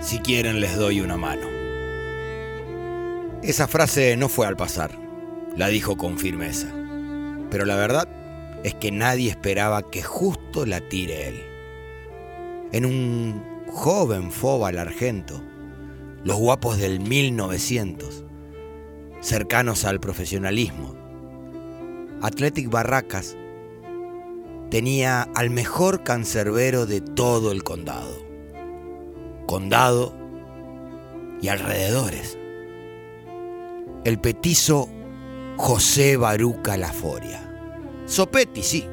Si quieren les doy una mano. Esa frase no fue al pasar, la dijo con firmeza. Pero la verdad es que nadie esperaba que justo la tire él. En un joven Fóbal argento, los guapos del 1900, cercanos al profesionalismo, Athletic Barracas tenía al mejor cancerbero de todo el condado. Condado y alrededores. El petizo José Baruca Laforia. Sopetti, sí,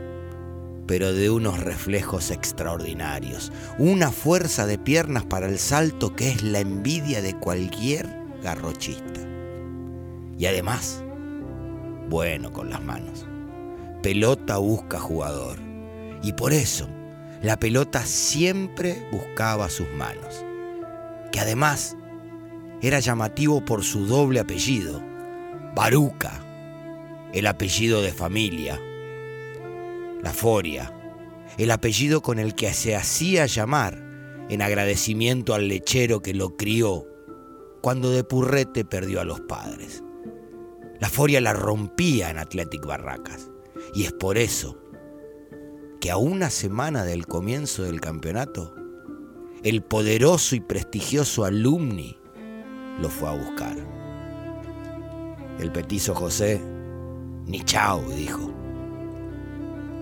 pero de unos reflejos extraordinarios, una fuerza de piernas para el salto que es la envidia de cualquier garrochista. Y además, bueno con las manos. Pelota busca jugador. Y por eso, la pelota siempre buscaba sus manos. Que además era llamativo por su doble apellido, Baruca, el apellido de familia, la Foria, el apellido con el que se hacía llamar en agradecimiento al lechero que lo crió cuando de purrete perdió a los padres. La Foria la rompía en Athletic Barracas y es por eso que a una semana del comienzo del campeonato, el poderoso y prestigioso alumni lo fue a buscar. El petizo José, ni chao, dijo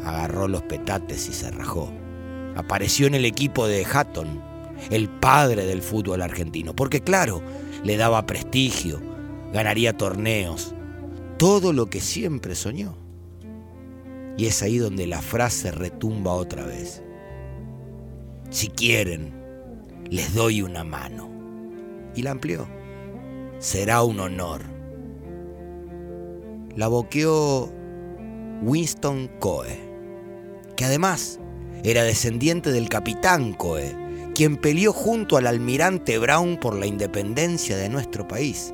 agarró los petates y se rajó. Apareció en el equipo de Hatton, el padre del fútbol argentino, porque claro, le daba prestigio, ganaría torneos, todo lo que siempre soñó. Y es ahí donde la frase retumba otra vez. Si quieren, les doy una mano. Y la amplió. Será un honor. La boqueó Winston Coe que además era descendiente del capitán Coe, quien peleó junto al almirante Brown por la independencia de nuestro país.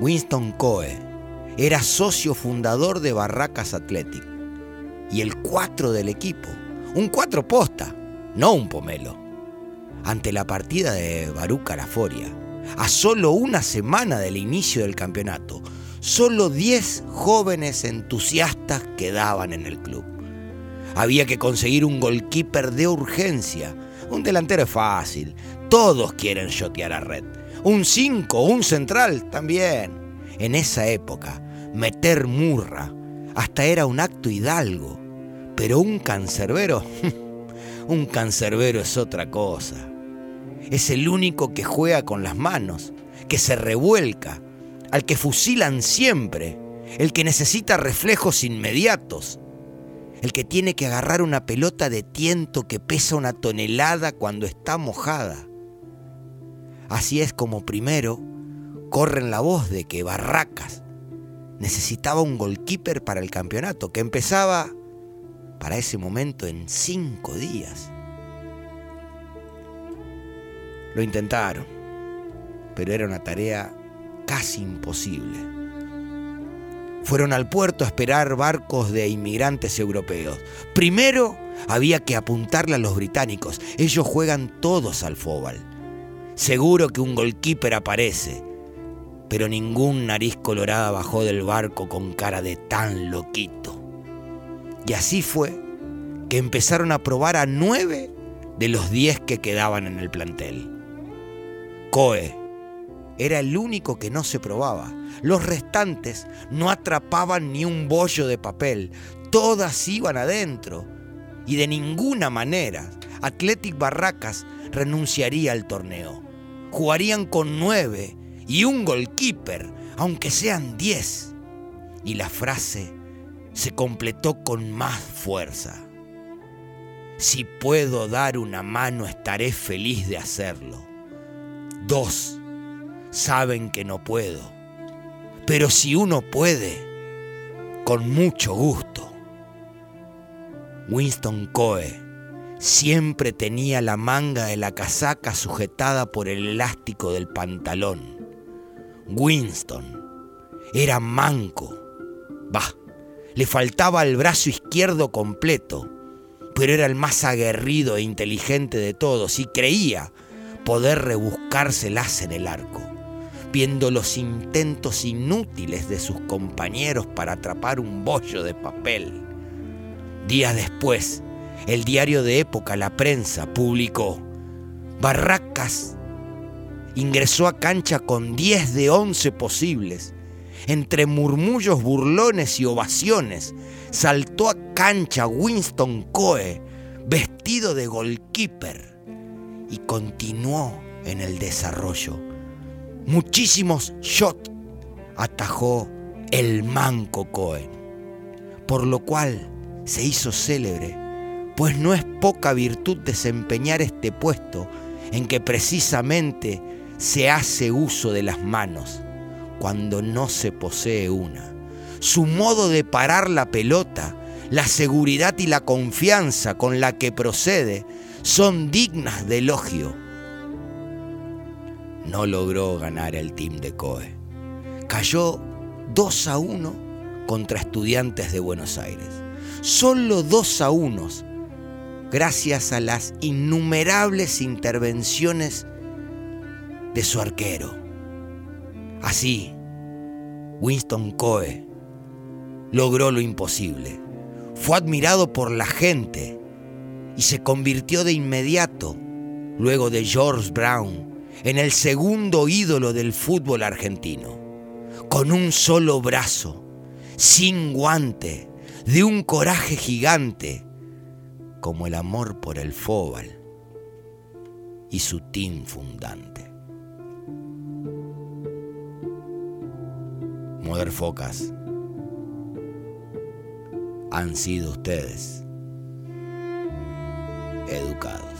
Winston Coe era socio fundador de Barracas Athletic y el cuatro del equipo, un cuatro posta, no un pomelo. Ante la partida de Baruca Laforia, a solo una semana del inicio del campeonato, solo 10 jóvenes entusiastas quedaban en el club. Había que conseguir un goalkeeper de urgencia. Un delantero es fácil. Todos quieren shotear a red. Un 5, un central también. En esa época, meter murra hasta era un acto hidalgo. Pero un cancerbero, un cancerbero es otra cosa. Es el único que juega con las manos, que se revuelca, al que fusilan siempre, el que necesita reflejos inmediatos, el que tiene que agarrar una pelota de tiento que pesa una tonelada cuando está mojada. Así es como primero corren la voz de que Barracas necesitaba un goalkeeper para el campeonato, que empezaba para ese momento en cinco días. Lo intentaron, pero era una tarea casi imposible fueron al puerto a esperar barcos de inmigrantes europeos. Primero había que apuntarle a los británicos. Ellos juegan todos al fóbal. Seguro que un goalkeeper aparece, pero ningún nariz colorada bajó del barco con cara de tan loquito. Y así fue que empezaron a probar a nueve de los diez que quedaban en el plantel. Coe, era el único que no se probaba. Los restantes no atrapaban ni un bollo de papel. Todas iban adentro. Y de ninguna manera Athletic Barracas renunciaría al torneo. Jugarían con nueve y un goalkeeper, aunque sean diez. Y la frase se completó con más fuerza. Si puedo dar una mano, estaré feliz de hacerlo. Dos saben que no puedo. Pero si uno puede, con mucho gusto. Winston Coe siempre tenía la manga de la casaca sujetada por el elástico del pantalón. Winston era manco. Bah, le faltaba el brazo izquierdo completo, pero era el más aguerrido e inteligente de todos y creía poder rebuscárselas en el arco, viendo los intentos inútiles de sus compañeros para atrapar un bollo de papel. Días después, el diario de época La Prensa publicó, Barracas ingresó a cancha con 10 de 11 posibles. Entre murmullos burlones y ovaciones, saltó a cancha Winston Coe, vestido de goalkeeper, y continuó en el desarrollo. Muchísimos shots atajó el manco Coe, por lo cual se hizo célebre, pues no es poca virtud desempeñar este puesto en que precisamente se hace uso de las manos cuando no se posee una. Su modo de parar la pelota, la seguridad y la confianza con la que procede son dignas de elogio. No logró ganar el team de Coe. Cayó 2 a 1 contra estudiantes de Buenos Aires. Solo 2 a 1 gracias a las innumerables intervenciones de su arquero. Así, Winston Coe logró lo imposible. Fue admirado por la gente y se convirtió de inmediato, luego de George Brown, en el segundo ídolo del fútbol argentino. Con un solo brazo, sin guante, de un coraje gigante, como el amor por el fóbal y su team fundante. Focas han sido ustedes educados.